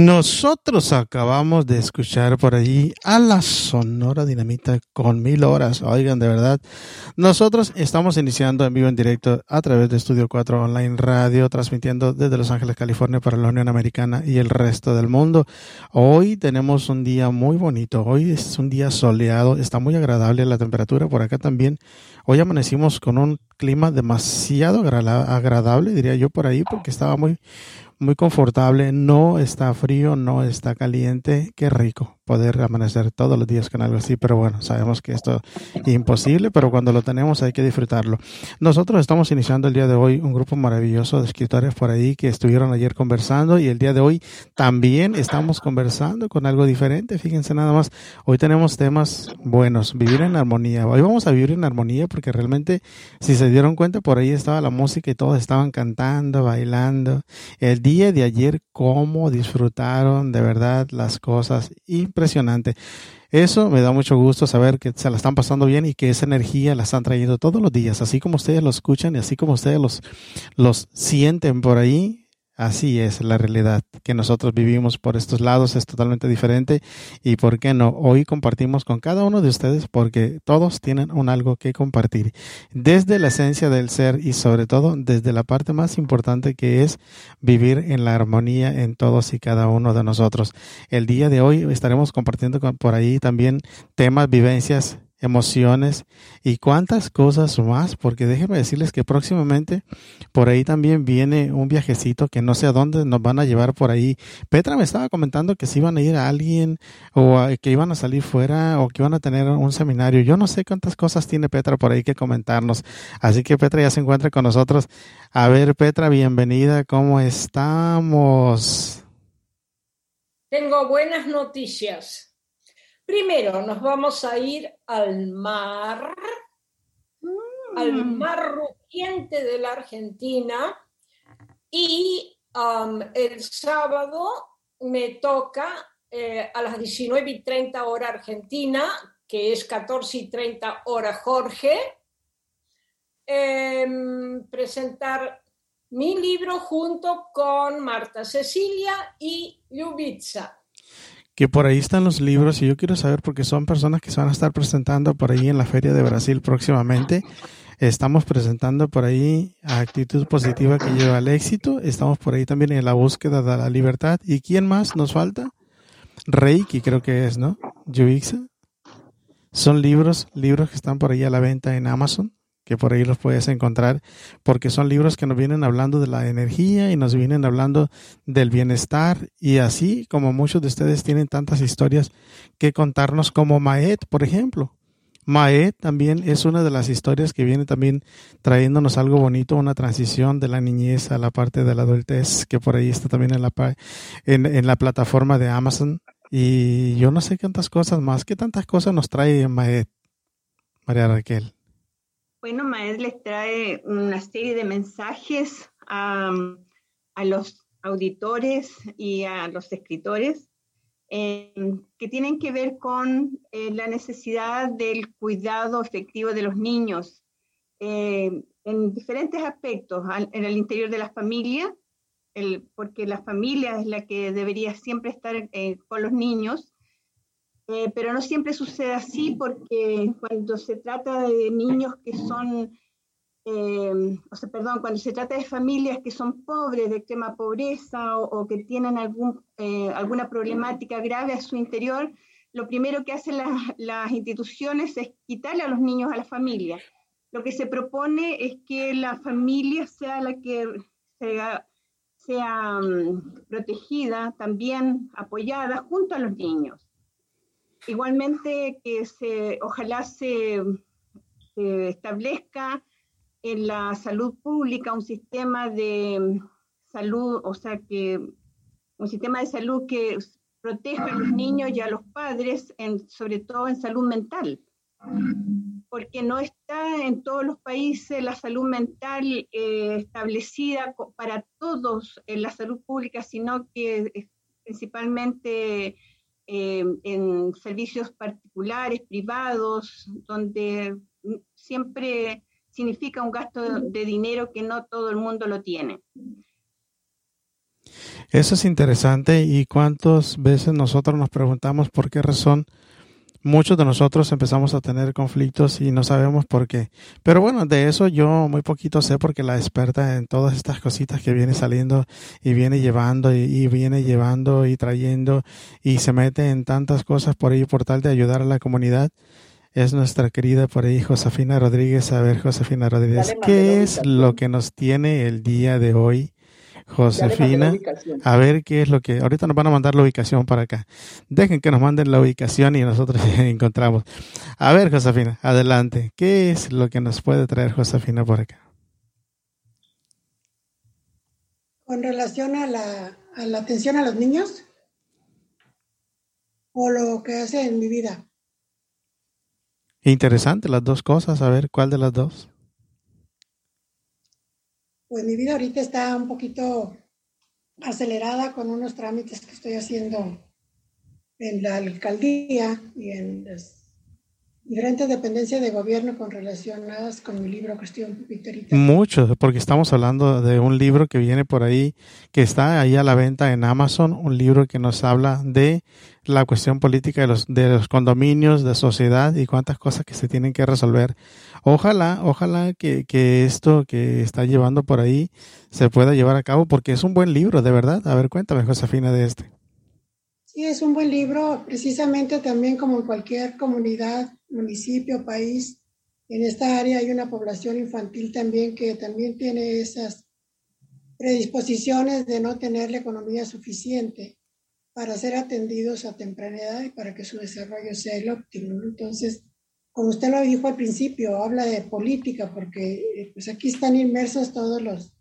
Nosotros acabamos de escuchar por allí a la Sonora Dinamita con mil horas. Oigan, de verdad, nosotros estamos iniciando en vivo en directo a través de Estudio 4 Online Radio, transmitiendo desde Los Ángeles, California para la Unión Americana y el resto del mundo. Hoy tenemos un día muy bonito. Hoy es un día soleado, está muy agradable la temperatura por acá también. Hoy amanecimos con un clima demasiado agradable, diría yo por ahí, porque estaba muy muy confortable, no está frío, no está caliente, qué rico poder amanecer todos los días con algo así, pero bueno, sabemos que esto es imposible, pero cuando lo tenemos hay que disfrutarlo. Nosotros estamos iniciando el día de hoy un grupo maravilloso de escritores por ahí que estuvieron ayer conversando y el día de hoy también estamos conversando con algo diferente, fíjense nada más, hoy tenemos temas buenos, vivir en armonía, hoy vamos a vivir en armonía porque realmente si se dieron cuenta por ahí estaba la música y todos estaban cantando, bailando, el día de ayer cómo disfrutaron de verdad las cosas impresionante. Eso me da mucho gusto saber que se la están pasando bien y que esa energía la están trayendo todos los días, así como ustedes lo escuchan y así como ustedes los, los sienten por ahí, Así es la realidad que nosotros vivimos por estos lados es totalmente diferente y por qué no hoy compartimos con cada uno de ustedes porque todos tienen un algo que compartir desde la esencia del ser y sobre todo desde la parte más importante que es vivir en la armonía en todos y cada uno de nosotros. El día de hoy estaremos compartiendo por ahí también temas, vivencias emociones y cuántas cosas más, porque déjenme decirles que próximamente por ahí también viene un viajecito que no sé a dónde nos van a llevar por ahí. Petra me estaba comentando que si iban a ir a alguien o que iban a salir fuera o que iban a tener un seminario. Yo no sé cuántas cosas tiene Petra por ahí que comentarnos. Así que Petra ya se encuentra con nosotros. A ver, Petra, bienvenida. ¿Cómo estamos? Tengo buenas noticias. Primero nos vamos a ir al mar, al mm. mar rugiente de la Argentina y um, el sábado me toca eh, a las 19 y 30 hora Argentina, que es 14 y 30 hora Jorge, em, presentar mi libro junto con Marta Cecilia y Ljubitsa que por ahí están los libros y yo quiero saber porque son personas que se van a estar presentando por ahí en la Feria de Brasil próximamente. Estamos presentando por ahí actitud positiva que lleva al éxito. Estamos por ahí también en la búsqueda de la libertad. ¿Y quién más nos falta? Reiki creo que es, ¿no? Yuixa. Son libros, libros que están por ahí a la venta en Amazon que por ahí los puedes encontrar, porque son libros que nos vienen hablando de la energía y nos vienen hablando del bienestar y así como muchos de ustedes tienen tantas historias que contarnos como Maet, por ejemplo. Maet también es una de las historias que viene también trayéndonos algo bonito, una transición de la niñez a la parte de la adultez, que por ahí está también en la, en, en la plataforma de Amazon. Y yo no sé cuántas cosas más, qué tantas cosas nos trae Maet, María Raquel. Bueno, Maed les trae una serie de mensajes a, los auditores y a los escritores eh, que tienen que ver con eh, la necesidad del cuidado efectivo de los niños eh, en diferentes aspectos, en el interior de la familia, porque la familia es la que debería siempre estar con los niños, Eh, pero no siempre sucede así porque cuando se trata de niños que son, eh, o sea, perdón, cuando se trata de familias que son pobres, de extrema pobreza o, que tienen algún, eh, alguna problemática grave a su interior, lo primero que hacen las instituciones es quitarle a los niños a la familia. Lo que se propone es que la familia sea la que sea, mm, protegida, también apoyada junto a los niños. Igualmente que se, ojalá se, establezca en la salud pública un sistema de salud, o sea que un sistema de salud que proteja a los niños y a los padres, sobre todo en salud mental, porque no está en todos los países la salud mental eh, establecida para todos en la salud pública, sino que principalmente eh, en servicios particulares, privados, donde siempre significa un gasto de dinero que no todo el mundo lo tiene. Eso es interesante y cuántas veces nosotros nos preguntamos por qué razón muchos de nosotros empezamos a tener conflictos y no sabemos por qué. Pero bueno, de eso yo muy poquito sé porque la experta en todas estas cositas que viene saliendo y viene llevando y, viene llevando y trayendo y se mete en tantas cosas por ahí por tal de ayudar a la comunidad es nuestra querida por ahí Josefina Rodríguez. A ver, Josefina Rodríguez, ¿qué es lo que nos tiene el día de hoy Josefina, a ver qué es lo que, ahorita nos van a mandar la ubicación para acá. Dejen que nos manden la ubicación y nosotros encontramos. A ver, Josefina, adelante. ¿Qué es lo que nos puede traer Josefina por acá? Con relación a la, a la atención a los niños o lo que hace en mi vida. Interesante las dos cosas. A ver, ¿cuál de las dos? Pues mi vida ahorita está un poquito acelerada con unos trámites que estoy haciendo en la alcaldía y en las diferentes de gobierno relacionadas con mi libro Cuestión Pupiterita. Mucho, porque estamos hablando de un libro que viene por ahí, que está ahí a la venta en Amazon, un libro que nos habla de la cuestión política de los, de los condominios, de sociedad y cuántas cosas que se tienen que resolver. Ojalá, ojalá que, que esto que está llevando por ahí se pueda llevar a cabo, porque es un buen libro, de verdad. A ver, cuéntame, Josefina, de este. Sí, es un buen libro, precisamente también como en cualquier comunidad municipio, país, en esta área hay una población infantil también que también tiene esas predisposiciones de no tener la economía suficiente para ser atendidos a temprana edad y para que su desarrollo sea el óptimo. Entonces, como usted lo dijo al principio, habla de política, porque pues aquí están inmersos todos los,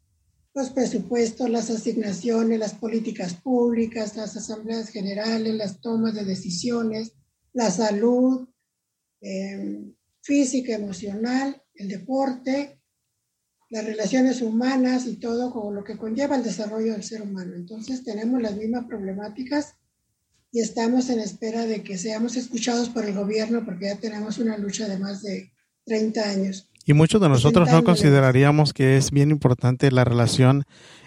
los presupuestos, las asignaciones, las políticas públicas, las asambleas generales, las tomas de decisiones, la salud, Em, física, emocional, el deporte, las relaciones humanas y todo como lo que conlleva el desarrollo del ser humano. Entonces tenemos las mismas problemáticas y estamos en espera de que seamos escuchados por el gobierno porque ya tenemos una lucha de más de 30 años. Y muchos de nosotros no consideraríamos que es bien importante la relación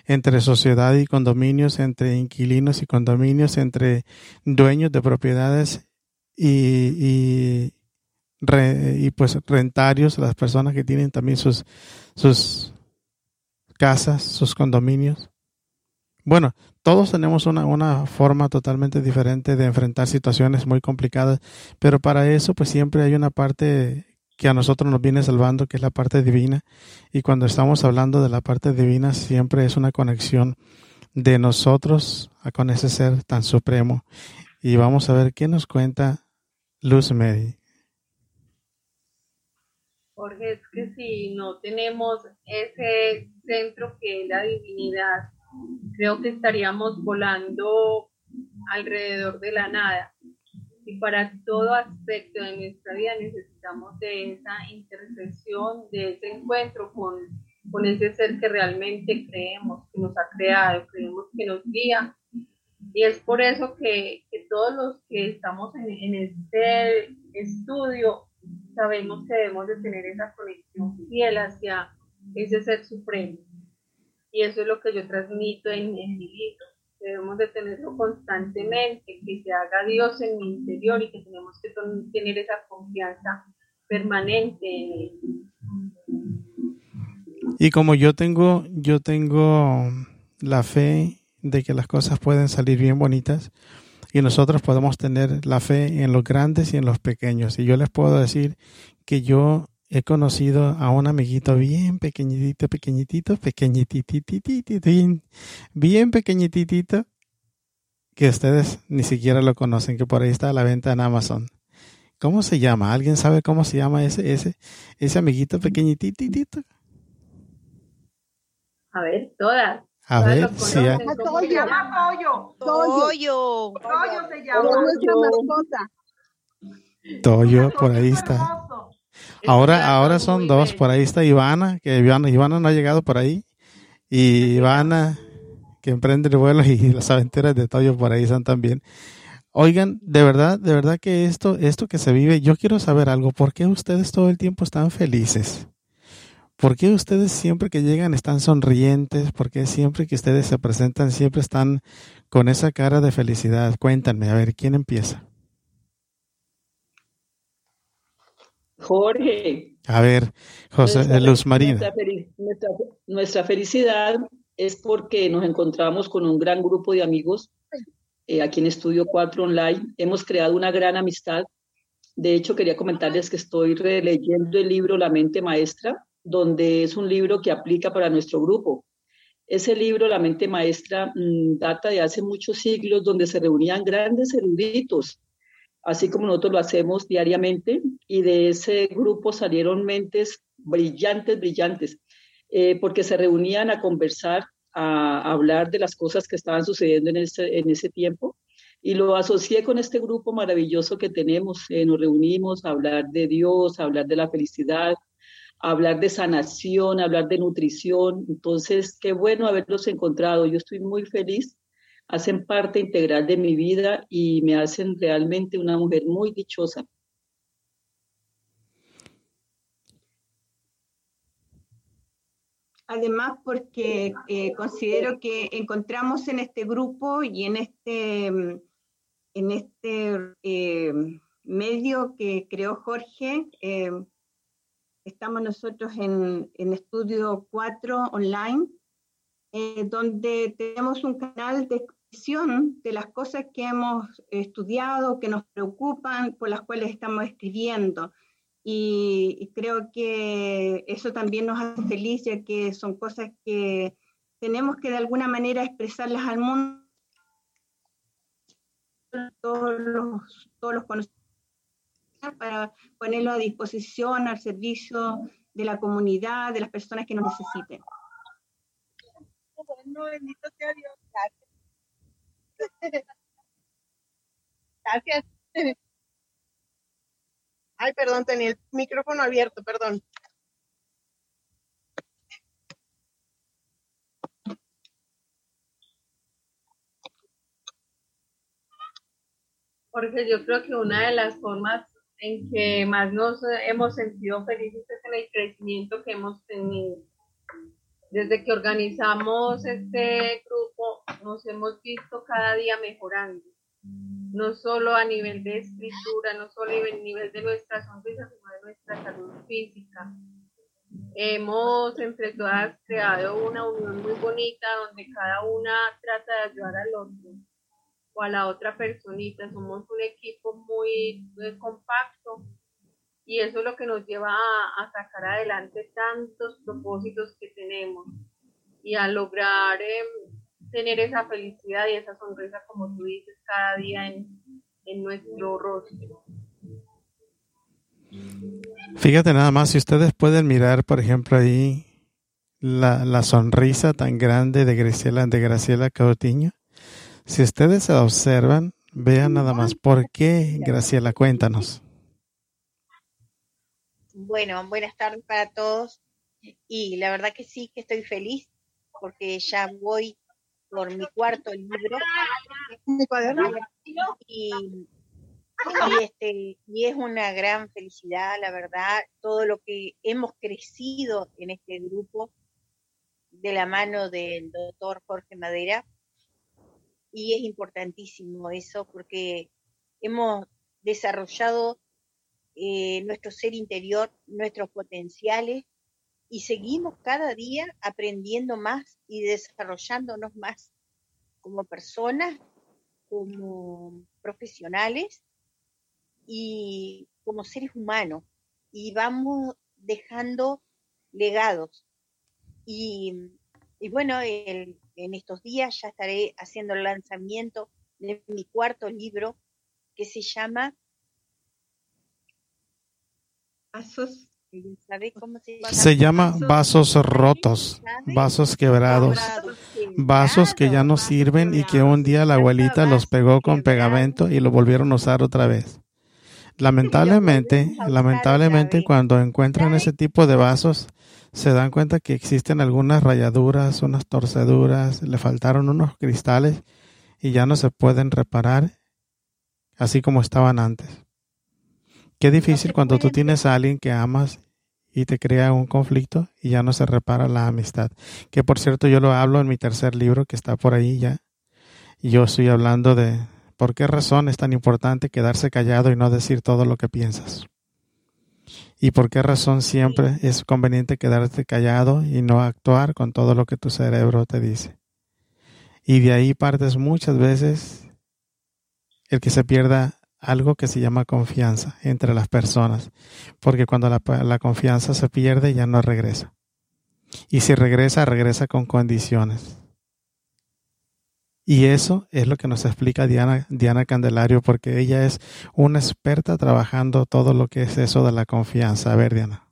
entre sociedad y condominios, entre inquilinos y condominios, entre dueños de propiedades y, y pues rentarios, las personas que tienen también sus, sus casas, sus condominios. Bueno, todos tenemos una, una forma totalmente diferente de enfrentar situaciones muy complicadas, pero para eso pues siempre hay una parte que a nosotros nos viene salvando, que es la parte divina. Y cuando estamos hablando de la parte divina, siempre es una conexión de nosotros con ese ser tan supremo. Y vamos a ver qué nos cuenta Luz Medi. Jorge, es que si no tenemos ese centro que es la divinidad, creo que estaríamos volando alrededor de la nada. Y para todo aspecto de nuestra vida necesitamos de esa intersección, de ese encuentro con, con ese ser que realmente creemos, que nos ha creado, creemos que nos guía. Y es por eso que, que todos los que estamos en, en este estudio sabemos que debemos de tener esa conexión fiel hacia ese ser supremo. Y eso es lo que yo transmito en, mi libro, debemos de tenerlo constantemente, que se haga Dios en mi interior y que tenemos que tener esa confianza permanente en él. Y como yo tengo, yo tengo la fe de que las cosas pueden salir bien bonitas y nosotros podemos tener la fe en los grandes y en los pequeños. Y yo les puedo decir que yo he conocido a un amiguito bien pequeñitito, pequeñitito, pequeñititititito, bien pequeñititito, que ustedes ni siquiera lo conocen, que por ahí está a la venta en Amazon. ¿Cómo se llama? ¿Alguien sabe cómo se llama ese, ese, ese amiguito pequeñititito? A ver, todas. A ver, si hay... Se llama Pollo. Toyo. Pollo se llama. Toyo, por ahí está. Ahora, ahora son dos, por ahí está Ivana, que Ivana, Ivana no ha llegado por ahí. Y Ivana, que emprende el vuelo, y las aventuras de Toyo por ahí son también. Oigan, de verdad, de verdad que esto, esto que se vive, yo quiero saber algo. ¿Por qué ustedes todo el tiempo están felices? ¿Por qué ustedes siempre que llegan están sonrientes? ¿Por qué siempre que ustedes se presentan siempre están con esa cara de felicidad? Cuéntanme, a ver, ¿quién empieza? Jorge. A ver, José nuestra, Luz Marina. Nuestra, nuestra, nuestra, felicidad es porque nos encontramos con un gran grupo de amigos eh, aquí en Estudio 4 Online. Hemos creado una gran amistad. De hecho, quería comentarles que estoy releyendo el libro La mente maestra, donde es un libro que aplica para nuestro grupo. Ese libro, La mente maestra, mmm, data de hace muchos siglos, donde se reunían grandes eruditos así como nosotros lo hacemos diariamente, y de ese grupo salieron mentes brillantes, brillantes, eh, porque se reunían a conversar, a, hablar de las cosas que estaban sucediendo en ese, en ese tiempo, y lo asocié con este grupo maravilloso que tenemos. Eh, nos reunimos a hablar de Dios, a hablar de la felicidad, a hablar de sanación, a hablar de nutrición. Entonces, qué bueno haberlos encontrado. Yo estoy muy feliz hacen parte integral de mi vida y me hacen realmente una mujer muy dichosa. Además, porque eh, considero que encontramos en este grupo y en este, en este eh, medio que creó Jorge, eh, estamos nosotros en, en Estudio 4 online, donde tenemos un canal de de las cosas que hemos estudiado, que nos preocupan, por las cuales estamos escribiendo. Y, y, creo que eso también nos hace feliz, ya que son cosas que tenemos que de alguna manera expresarlas al mundo. Todos los, todos los conocimientos para ponerlo a disposición, al servicio de la comunidad, de las personas que nos necesiten. Bueno, bendito sea Dios. Gracias. Ay, perdón, tenía el micrófono abierto, perdón. Porque yo creo que una de las formas en que más nos hemos sentido felices es en el crecimiento que hemos tenido desde que organizamos este grupo, nos hemos visto cada día mejorando, no solo a nivel de escritura, no solo a nivel de nuestra sonrisa, sino de nuestra salud física. Hemos entre todas creado una unión muy bonita donde cada una trata de ayudar al otro o a la otra personita. Somos un equipo muy, muy compacto y eso es lo que nos lleva a, a, sacar adelante tantos propósitos que tenemos y a lograr eh, tener esa felicidad y esa sonrisa, como tú dices, cada día en, en nuestro rostro. Fíjate nada más, si ustedes pueden mirar, por ejemplo, ahí la, la sonrisa tan grande de Graciela, de Graciela Cautiño, si ustedes se observan, vean nada más. ¿Por qué, Graciela? Cuéntanos. Bueno, buenas tardes para todos. Y la verdad que sí, que estoy feliz porque ya voy por mi cuarto libro. Mi cuaderno. Y, y, este, y es una gran felicidad, la verdad, todo lo que hemos crecido en este grupo de la mano del doctor Jorge Madera. y es importantísimo eso porque hemos desarrollado eh, nuestro ser interior, nuestros potenciales y seguimos cada día aprendiendo más y desarrollándonos más como personas, como profesionales y como seres humanos. Y vamos dejando legados. Y, bueno, en estos días ya estaré haciendo el lanzamiento de mi cuarto libro que se llama se llama? vasos rotos, vasos quebrados, vasos que ya no sirven y que un día la abuelita los pegó con pegamento y lo volvieron a usar otra vez. Lamentablemente, lamentablemente cuando encuentran ese tipo de vasos, se dan cuenta que existen algunas rayaduras, unas torceduras, le faltaron unos cristales y ya no se pueden reparar así como estaban antes. Qué difícil cuando tú tienes a alguien que amas y te crea un conflicto y ya no se repara la amistad. Que por cierto yo lo hablo en mi tercer libro que está por ahí ya. Y yo estoy hablando de por qué razón es tan importante quedarse callado y no decir todo lo que piensas. Y por qué razón siempre es conveniente quedarte callado y no actuar con todo lo que tu cerebro te dice. Y de ahí partes muchas veces el que se pierda algo que se llama confianza entre las personas, porque cuando la, confianza se pierde ya no regresa. Y si regresa, regresa con condiciones. Y eso es lo que nos explica Diana, Diana Candelario, porque ella es una experta trabajando todo lo que es eso de la confianza. A ver, Diana.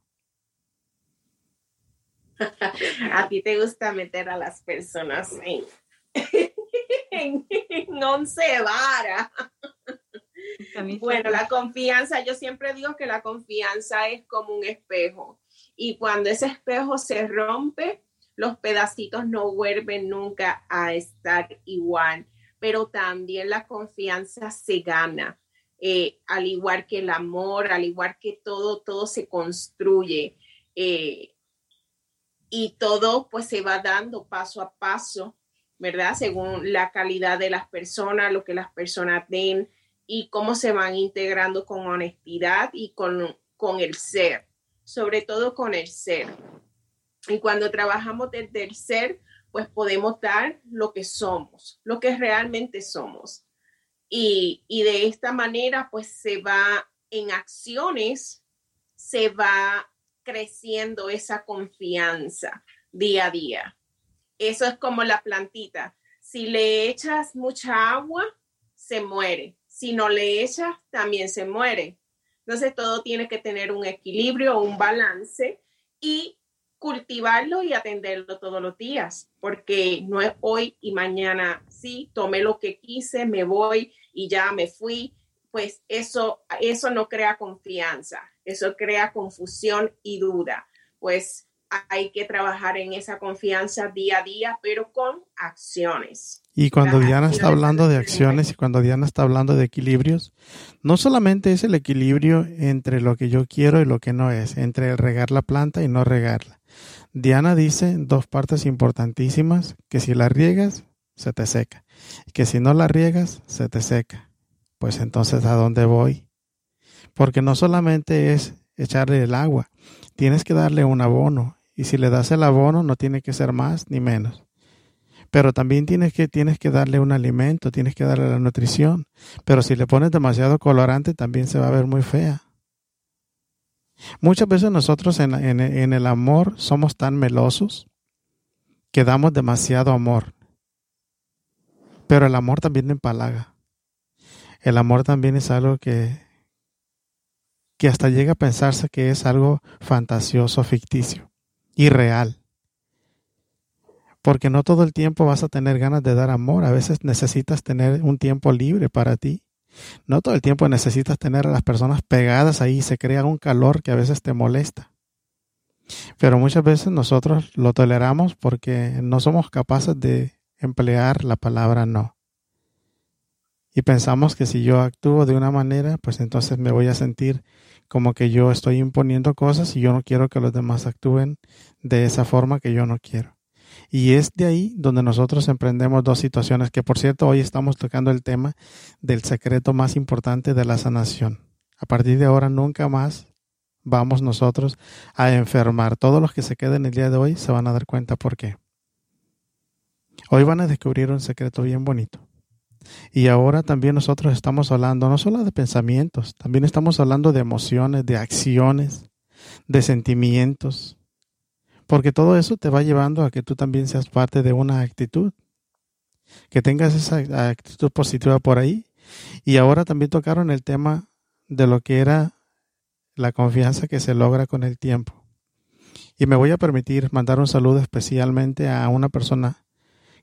A ti te gusta meter a las personas en, en, en once vara. Bueno, la confianza, yo siempre digo que la confianza es como un espejo y cuando ese espejo se rompe, los pedacitos no vuelven nunca a estar igual, pero también la confianza se gana. Eh, al igual que el amor, al igual que todo, todo se construye eh, y todo pues se va dando paso a paso, ¿verdad? Según la calidad de las personas, lo que las personas den, y cómo se van integrando con honestidad y con, con el ser, sobre todo con el ser. Y cuando trabajamos desde el ser, pues podemos dar lo que somos, lo que realmente somos. Y, y de esta manera, pues se va en acciones, se va creciendo esa confianza día a día. Eso es como la plantita. Si le echas mucha agua, se muere si no le echas, también se muere. Entonces todo tiene que tener un equilibrio, un balance y cultivarlo y atenderlo todos los días, porque no es hoy y mañana, sí, tomé lo que quise, me voy y ya me fui, pues eso, eso no crea confianza, eso crea confusión y duda. Pues hay que trabajar en esa confianza día a día, pero con acciones. Y cuando Diana está hablando de acciones y cuando Diana está hablando de equilibrios, no solamente es el equilibrio entre lo que yo quiero y lo que no es, entre el regar la planta y no regarla. Diana dice dos partes importantísimas, que si la riegas, se te seca, y que si no la riegas, se te seca. Pues entonces, ¿a dónde voy? Porque no solamente es echarle el agua, tienes que darle un abono, y si le das el abono, no tiene que ser más ni menos. Pero también tienes que, tienes que darle un alimento, tienes que darle la nutrición. Pero si le pones demasiado colorante, también se va a ver muy fea. Muchas veces nosotros en, el amor somos tan melosos que damos demasiado amor. Pero el amor también empalaga. El amor también es algo que, que hasta llega a pensarse que es algo fantasioso, ficticio irreal. Porque no todo el tiempo vas a tener ganas de dar amor. A veces necesitas tener un tiempo libre para ti. No todo el tiempo necesitas tener a las personas pegadas ahí se crea un calor que a veces te molesta. Pero muchas veces nosotros lo toleramos porque no somos capaces de emplear la palabra no. Y pensamos que si yo actúo de una manera, pues entonces me voy a sentir como que yo estoy imponiendo cosas y yo no quiero que los demás actúen de esa forma que yo no quiero. Y es de ahí donde nosotros emprendemos dos situaciones que, por cierto, hoy estamos tocando el tema del secreto más importante de la sanación. A partir de ahora nunca más vamos nosotros a enfermar. Todos los que se queden el día de hoy se van a dar cuenta por qué. Hoy van a descubrir un secreto bien bonito. Y ahora también nosotros estamos hablando no solo de pensamientos, también estamos hablando de emociones, de acciones, de sentimientos, porque todo eso te va llevando a que tú también seas parte de una actitud, que tengas esa actitud positiva por ahí. Y ahora también tocaron el tema de lo que era la confianza que se logra con el tiempo. Y me voy a permitir mandar un saludo especialmente a una persona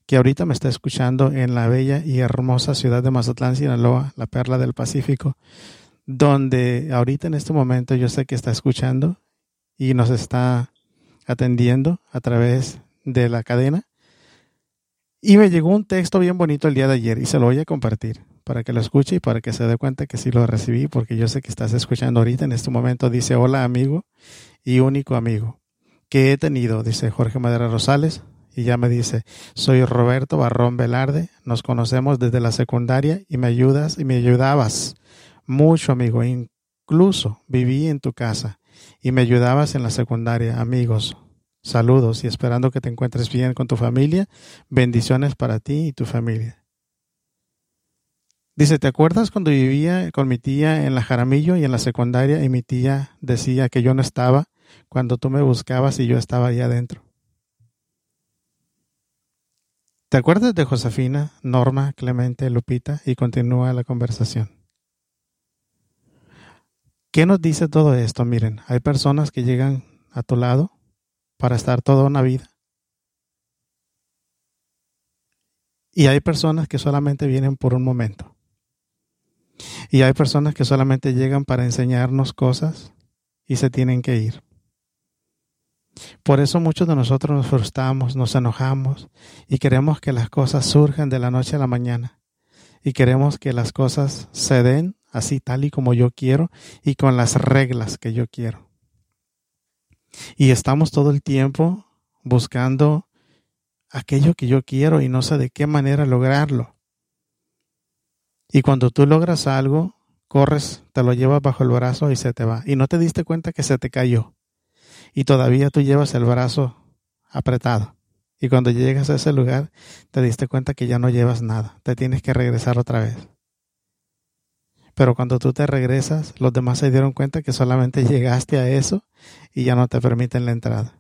que ahorita me está escuchando en la bella y hermosa ciudad de Mazatlán, Sinaloa, la perla del Pacífico, donde ahorita en este momento yo sé que está escuchando y nos está atendiendo a través de la cadena. Y me llegó un texto bien bonito el día de ayer y se lo voy a compartir para que lo escuche y para que se dé cuenta que sí lo recibí, porque yo sé que estás escuchando ahorita en este momento. Dice, hola amigo y único amigo que he tenido, dice Jorge Madera Rosales, y ya me dice, soy Roberto Barrón Velarde, nos conocemos desde la secundaria y me ayudas y me ayudabas mucho, amigo, incluso viví en tu casa y me ayudabas en la secundaria, amigos. Saludos y esperando que te encuentres bien con tu familia. Bendiciones para ti y tu familia. Dice, ¿te acuerdas cuando vivía con mi tía en la Jaramillo y en la secundaria y mi tía decía que yo no estaba cuando tú me buscabas y yo estaba ahí adentro? ¿Te acuerdas de Josefina, Norma, Clemente, Lupita? Y continúa la conversación. ¿Qué nos dice todo esto? Miren, hay personas que llegan a tu lado para estar toda una vida. Y hay personas que solamente vienen por un momento. Y hay personas que solamente llegan para enseñarnos cosas y se tienen que ir. Por eso muchos de nosotros nos frustramos, nos enojamos y queremos que las cosas surjan de la noche a la mañana. Y queremos que las cosas se den así tal y como yo quiero y con las reglas que yo quiero. Y estamos todo el tiempo buscando aquello que yo quiero y no sé de qué manera lograrlo. Y cuando tú logras algo, corres, te lo llevas bajo el brazo y se te va. Y no te diste cuenta que se te cayó y todavía tú llevas el brazo apretado. Y cuando llegas a ese lugar, te diste cuenta que ya no llevas nada, te tienes que regresar otra vez. Pero cuando tú te regresas, los demás se dieron cuenta que solamente llegaste a eso y ya no te permiten la entrada.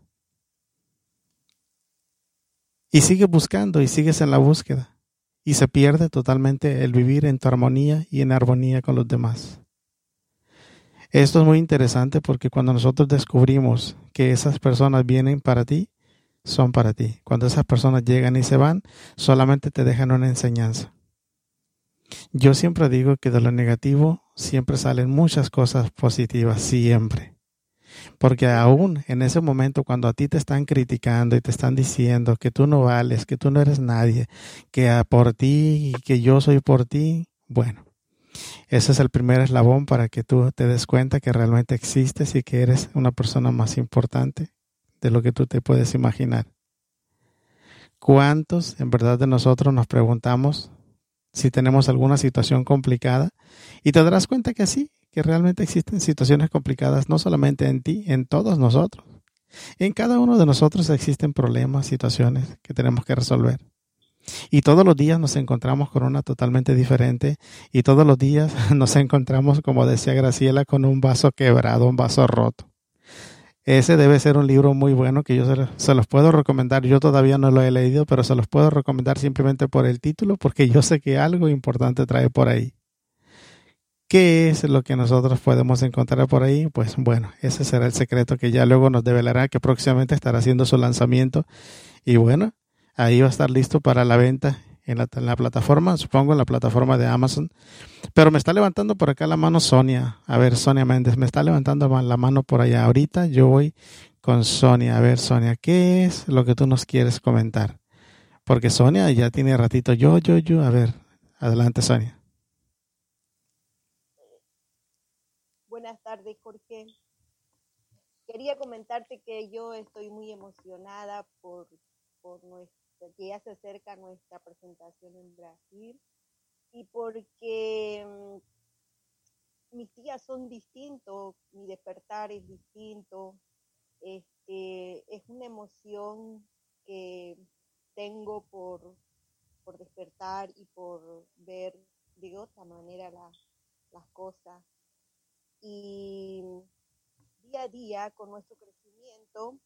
Y sigues buscando y sigues en la búsqueda. Y se pierde totalmente el vivir en tu armonía y en armonía con los demás. Esto es muy interesante porque cuando nosotros descubrimos que esas personas vienen para ti, son para ti. Cuando esas personas llegan y se van, solamente te dejan una enseñanza. Yo siempre digo que de lo negativo siempre salen muchas cosas positivas, siempre. Porque aún en ese momento cuando a ti te están criticando y te están diciendo que tú no vales, que tú no eres nadie, que por ti y que yo soy por ti, bueno, ese es el primer eslabón para que tú te des cuenta que realmente existes y que eres una persona más importante de lo que tú te puedes imaginar. ¿Cuántos en verdad de nosotros nos preguntamos si tenemos alguna situación complicada? Y te darás cuenta que sí, que realmente existen situaciones complicadas no solamente en ti, en todos nosotros. En cada uno de nosotros existen problemas, situaciones que tenemos que resolver. Y todos los días nos encontramos con una totalmente diferente y todos los días nos encontramos, como decía Graciela, con un vaso quebrado, un vaso roto. Ese debe ser un libro muy bueno que yo se, los puedo recomendar. Yo todavía no lo he leído, pero se los puedo recomendar simplemente por el título, porque yo sé que algo importante trae por ahí. ¿Qué es lo que nosotros podemos encontrar por ahí? Pues bueno, ese será el secreto que ya luego nos develará, que próximamente estará haciendo su lanzamiento. Y bueno, Ahí va a estar listo para la venta en la, plataforma, supongo en la plataforma de Amazon. Pero me está levantando por acá la mano Sonia. A ver, Sonia Méndez, me está levantando la mano por allá. Ahorita yo voy con Sonia. A ver, Sonia, ¿qué es lo que tú nos quieres comentar? Porque Sonia ya tiene ratito. Yo, yo, yo. A ver, adelante, Sonia. Buenas tardes, Jorge. Quería comentarte que yo estoy muy emocionada por por nuestra, que ya se acerca nuestra presentación en Brasil y porque mm, mis días son distintos, mi despertar es distinto, este, es una emoción que tengo por, por despertar y por ver de otra manera las cosas. Y día a día, con nuestro crecimiento,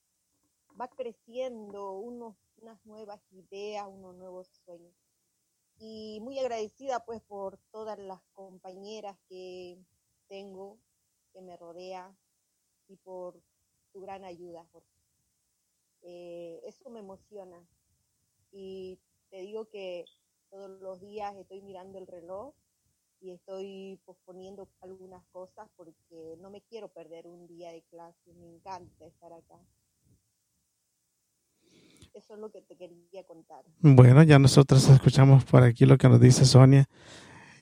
va creciendo unos, unas nuevas ideas, unos nuevos sueños. Y muy agradecida pues por todas las compañeras que tengo, que me rodea y por tu gran ayuda, eh, eso me emociona. Y te digo que todos los días estoy mirando el reloj y estoy posponiendo algunas cosas porque no me quiero perder un día de clase, me encanta estar acá. Eso es lo que te quería contar. Bueno, ya nosotros escuchamos por aquí lo que nos dice Sonia.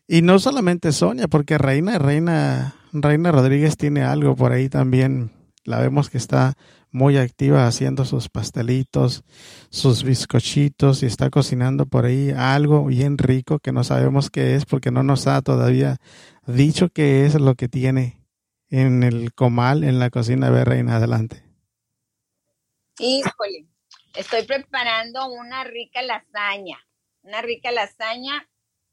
Y no solamente Sonia, porque Reina, Reina, Reina Rodríguez tiene algo por ahí también. La vemos que está muy activa haciendo sus pastelitos, sus bizcochitos y está cocinando por ahí algo bien rico que no sabemos qué es porque no nos ha todavía dicho qué es lo que tiene en el comal en la cocina de Reina. Adelante. Híjole, estoy preparando una rica lasaña, una rica lasaña,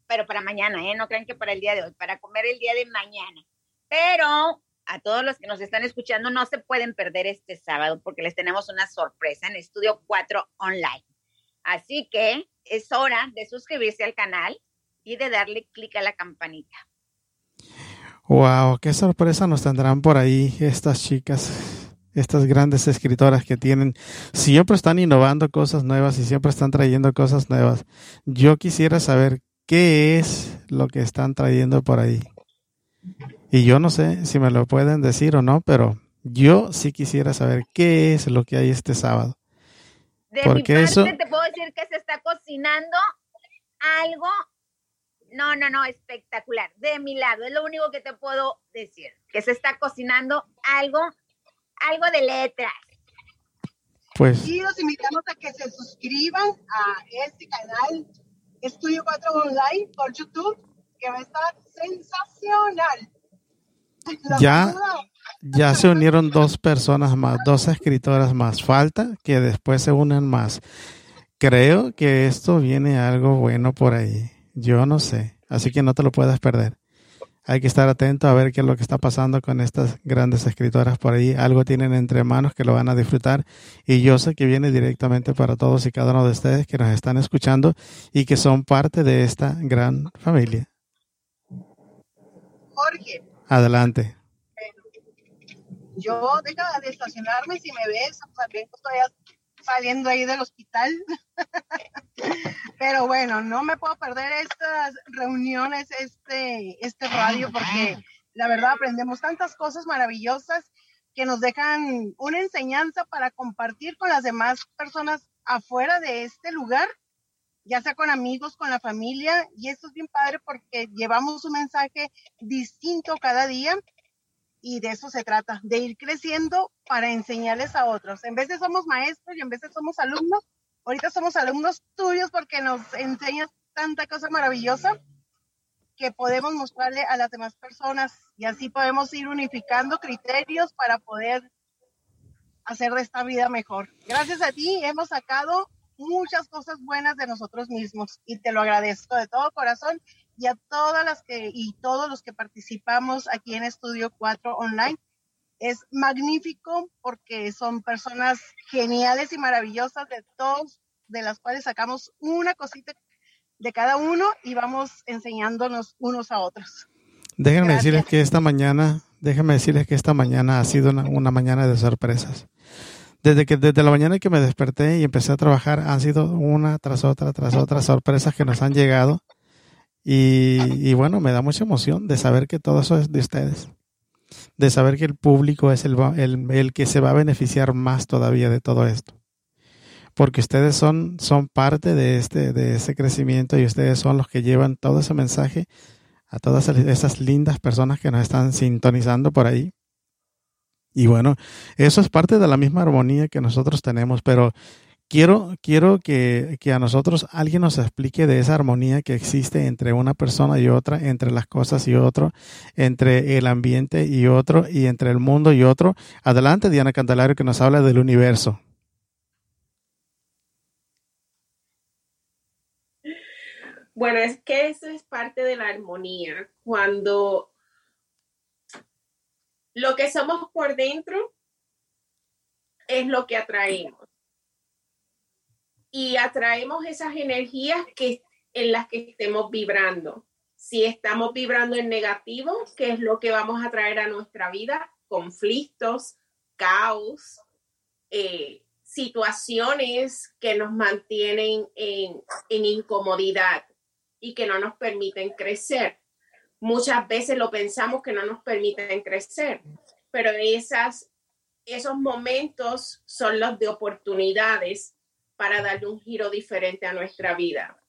pero para mañana, ¿eh? No crean que para el día de hoy, para comer el día de mañana. Pero a todos los que nos están escuchando, no se pueden perder este sábado porque les tenemos una sorpresa en Estudio 4 Online. Así que es hora de suscribirse al canal y de darle clic a la campanita. Wow, qué sorpresa nos tendrán por ahí estas chicas, estas grandes escritoras que tienen, siempre están innovando cosas nuevas y siempre están trayendo cosas nuevas. Yo quisiera saber qué es lo que están trayendo por ahí. Y yo no sé si me lo pueden decir o no, pero yo sí quisiera saber qué es lo que hay este sábado. De Porque mi parte eso... te puedo decir que se está cocinando algo, no, no, no, espectacular. De mi lado, es lo único que te puedo decir, que se está cocinando algo, algo de letras. Pues. Y los invitamos a que se suscriban a este canal Estudio 4 Online por YouTube, que va a estar sensacional. Ya, ya se unieron dos personas más, dos escritoras más. Falta que después se unan más. Creo que esto viene algo bueno por ahí. Yo no sé. Así que no te lo puedas perder. Hay que estar atento a ver qué es lo que está pasando con estas grandes escritoras por ahí. Algo tienen entre manos que lo van a disfrutar. Y yo sé que viene directamente para todos y cada uno de ustedes que nos están escuchando y que son parte de esta gran familia. Jorge, Adelante. Yo deja de estacionarme si me ves, también estoy saliendo ahí del hospital. Pero bueno, no me puedo perder estas reuniones, este, este radio, porque la verdad aprendemos tantas cosas maravillosas que nos dejan una enseñanza para compartir con las demás personas afuera de este lugar ya sea con amigos, con la familia, y esto es bien padre porque llevamos un mensaje distinto cada día y de eso se trata, de ir creciendo para enseñarles a otros. En de somos maestros y en de somos alumnos, ahorita somos alumnos tuyos porque nos enseñas tanta cosa maravillosa que podemos mostrarle a las demás personas y así podemos ir unificando criterios para poder hacer de esta vida mejor. Gracias a ti hemos sacado muchas cosas buenas de nosotros mismos y te lo agradezco de todo corazón y a todas las que y todos los que participamos aquí en Estudio 4 Online. Es magnífico porque son personas geniales y maravillosas de todos, de las cuales sacamos una cosita de cada uno y vamos enseñándonos unos a otros. Déjenme decirles que esta mañana, déjenme decirles que esta mañana ha sido una, una mañana de sorpresas. Desde que desde la mañana que me desperté y empecé a trabajar han sido una tras otra tras otra sorpresas que nos han llegado. Y, bueno me da mucha emoción de saber que todo eso es de ustedes de saber que el público es el, el, el que se va a beneficiar más todavía de todo esto. Porque ustedes son son parte de este de ese crecimiento y ustedes son los que llevan todo ese mensaje a todas esas lindas personas que nos están sintonizando por ahí. Y bueno, eso es parte de la misma armonía que nosotros tenemos, pero quiero, quiero que, que, a nosotros alguien nos explique de esa armonía que existe entre una persona y otra, entre las cosas y otro, entre el ambiente y otro, y entre el mundo y otro. Adelante, Diana Candelario, que nos habla del universo. Bueno, es que eso es parte de la armonía. Cuando lo que somos por dentro es lo que atraemos. Y atraemos esas energías que, en las que estemos vibrando. Si estamos vibrando en negativo, ¿qué es lo que vamos a traer a nuestra vida? Conflictos, caos, eh, situaciones que nos mantienen en, en incomodidad y que no nos permiten crecer. Muchas veces lo pensamos que no nos permiten crecer, pero esas, esos momentos son los de oportunidades para darle un giro diferente a nuestra vida.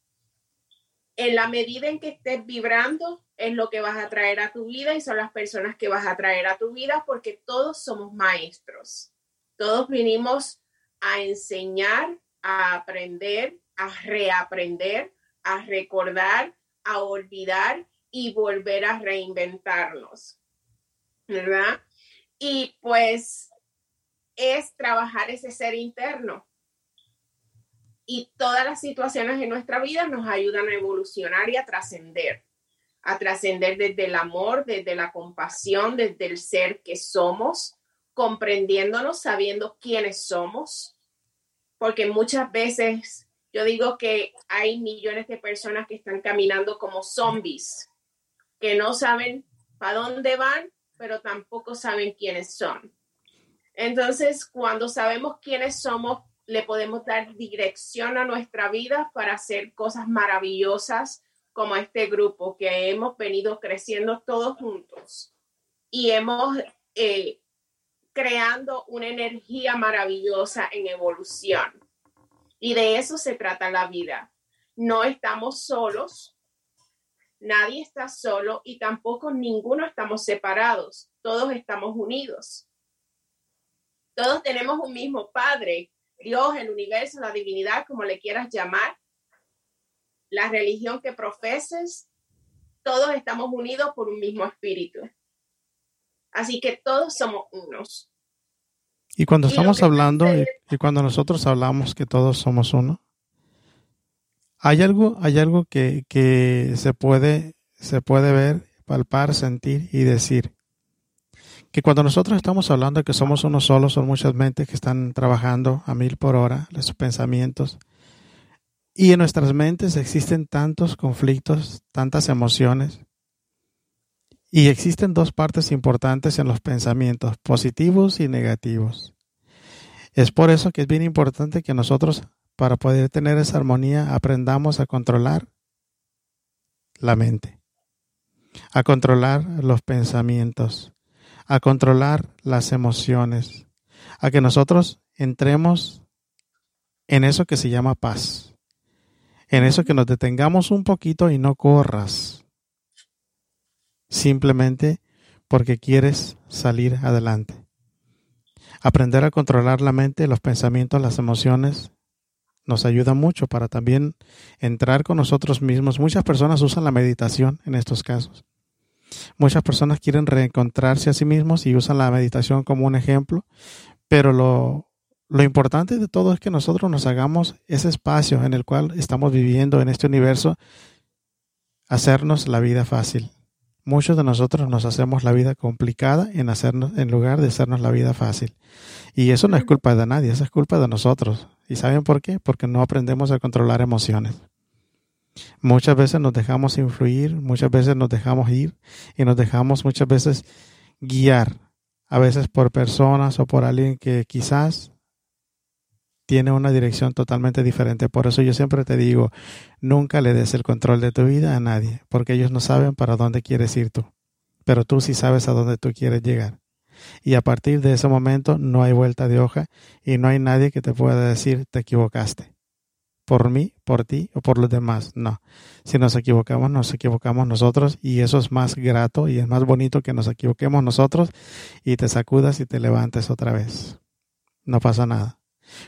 En la medida en que estés vibrando, es lo que vas a traer a tu vida y son las personas que vas a traer a tu vida porque todos somos maestros. Todos vinimos a enseñar, a aprender, a reaprender, a recordar, a olvidar y volver a reinventarnos. ¿Verdad? Y pues es trabajar ese ser interno. Y todas las situaciones en nuestra vida nos ayudan a evolucionar y a trascender. A trascender desde el amor, desde la compasión, desde el ser que somos, comprendiéndonos, sabiendo quiénes somos. Porque muchas veces yo digo que hay millones de personas que están caminando como zombies, que no saben para dónde van, pero tampoco saben quiénes son. Entonces, cuando sabemos quiénes somos, le podemos dar dirección a nuestra vida para hacer cosas maravillosas como este grupo que hemos venido creciendo todos juntos y hemos eh, creando una energía maravillosa en evolución. Y de eso se trata la vida. No estamos solos, nadie está solo y tampoco ninguno estamos separados, todos estamos unidos. Todos tenemos un mismo Padre, Dios, el universo, la divinidad, como le quieras llamar, la religión que profeses, todos estamos unidos por un mismo espíritu. Así que todos somos unos. Y cuando estamos hablando y, cuando nosotros hablamos que todos somos uno, hay algo, hay algo que, que se puede, se puede ver, palpar, sentir y decir. Que cuando nosotros estamos hablando de que somos uno solo, son muchas mentes que están trabajando a mil por hora, los pensamientos. Y en nuestras mentes existen tantos conflictos, tantas emociones, y existen dos partes importantes en los pensamientos, positivos y negativos. Es por eso que es bien importante que nosotros, para poder tener esa armonía, aprendamos a controlar la mente, a controlar los pensamientos, a controlar las emociones, a que nosotros entremos en eso que se llama paz, en eso que nos detengamos un poquito y no corras simplemente porque quieres salir adelante. Aprender a controlar la mente, los pensamientos, las emociones, nos ayuda mucho para también entrar con nosotros mismos. Muchas personas usan la meditación en estos casos. Muchas personas quieren reencontrarse a sí mismos y usan la meditación como un ejemplo, pero lo, lo importante de todo es que nosotros nos hagamos ese espacio en el cual estamos viviendo en este universo, hacernos la vida fácil. Muchos de nosotros nos hacemos la vida complicada en, hacernos, en lugar de hacernos la vida fácil. Y eso no es culpa de nadie, eso es culpa de nosotros. ¿Y saben por qué? Porque no aprendemos a controlar emociones. Muchas veces nos dejamos influir, muchas veces nos dejamos ir y nos dejamos muchas veces guiar, a veces por personas o por alguien que quizás tiene una dirección totalmente diferente. Por eso yo siempre te digo, nunca le des el control de tu vida a nadie, porque ellos no saben para dónde quieres ir tú, pero tú sí sabes a dónde tú quieres llegar. Y a partir de ese momento no hay vuelta de hoja y no hay nadie que te pueda decir te equivocaste. Por mí, por ti o por los demás. No. Si nos equivocamos, nos equivocamos nosotros y eso es más grato y es más bonito que nos equivoquemos nosotros y te sacudas y te levantes otra vez. No pasa nada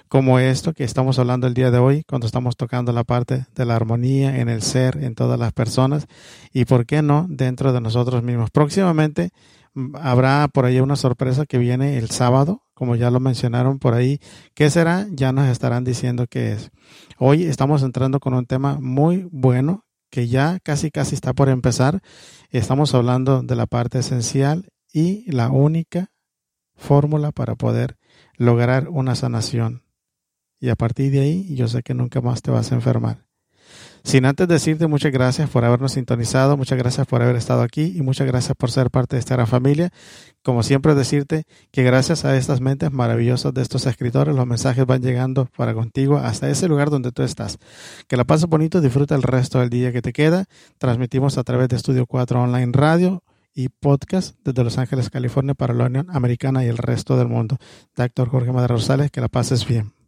como esto que estamos hablando el día de hoy, cuando estamos tocando la parte de la armonía en el ser, en todas las personas y, ¿por qué no?, dentro de nosotros mismos. Próximamente mm, habrá por ahí una sorpresa que viene el sábado, como ya lo mencionaron por ahí. ¿Qué será? Ya nos estarán diciendo qué es. Hoy estamos entrando con un tema muy bueno que ya casi casi está por empezar. Estamos hablando de la parte esencial y la única fórmula para poder lograr una sanación. Y a partir de ahí, yo sé que nunca más te vas a enfermar. Sin antes decirte muchas gracias por habernos sintonizado, muchas gracias por haber estado aquí y muchas gracias por ser parte de esta gran familia. Como siempre decirte que gracias a estas mentes maravillosas de estos escritores, los mensajes van llegando para contigo hasta ese lugar donde tú estás. Que la pases bonito, disfruta el resto del día que te queda. Transmitimos a través de Estudio 4 Online Radio y podcast desde Los Ángeles, California para la Unión Americana y el resto del mundo. Doctor Jorge Madera Rosales, que la pases bien.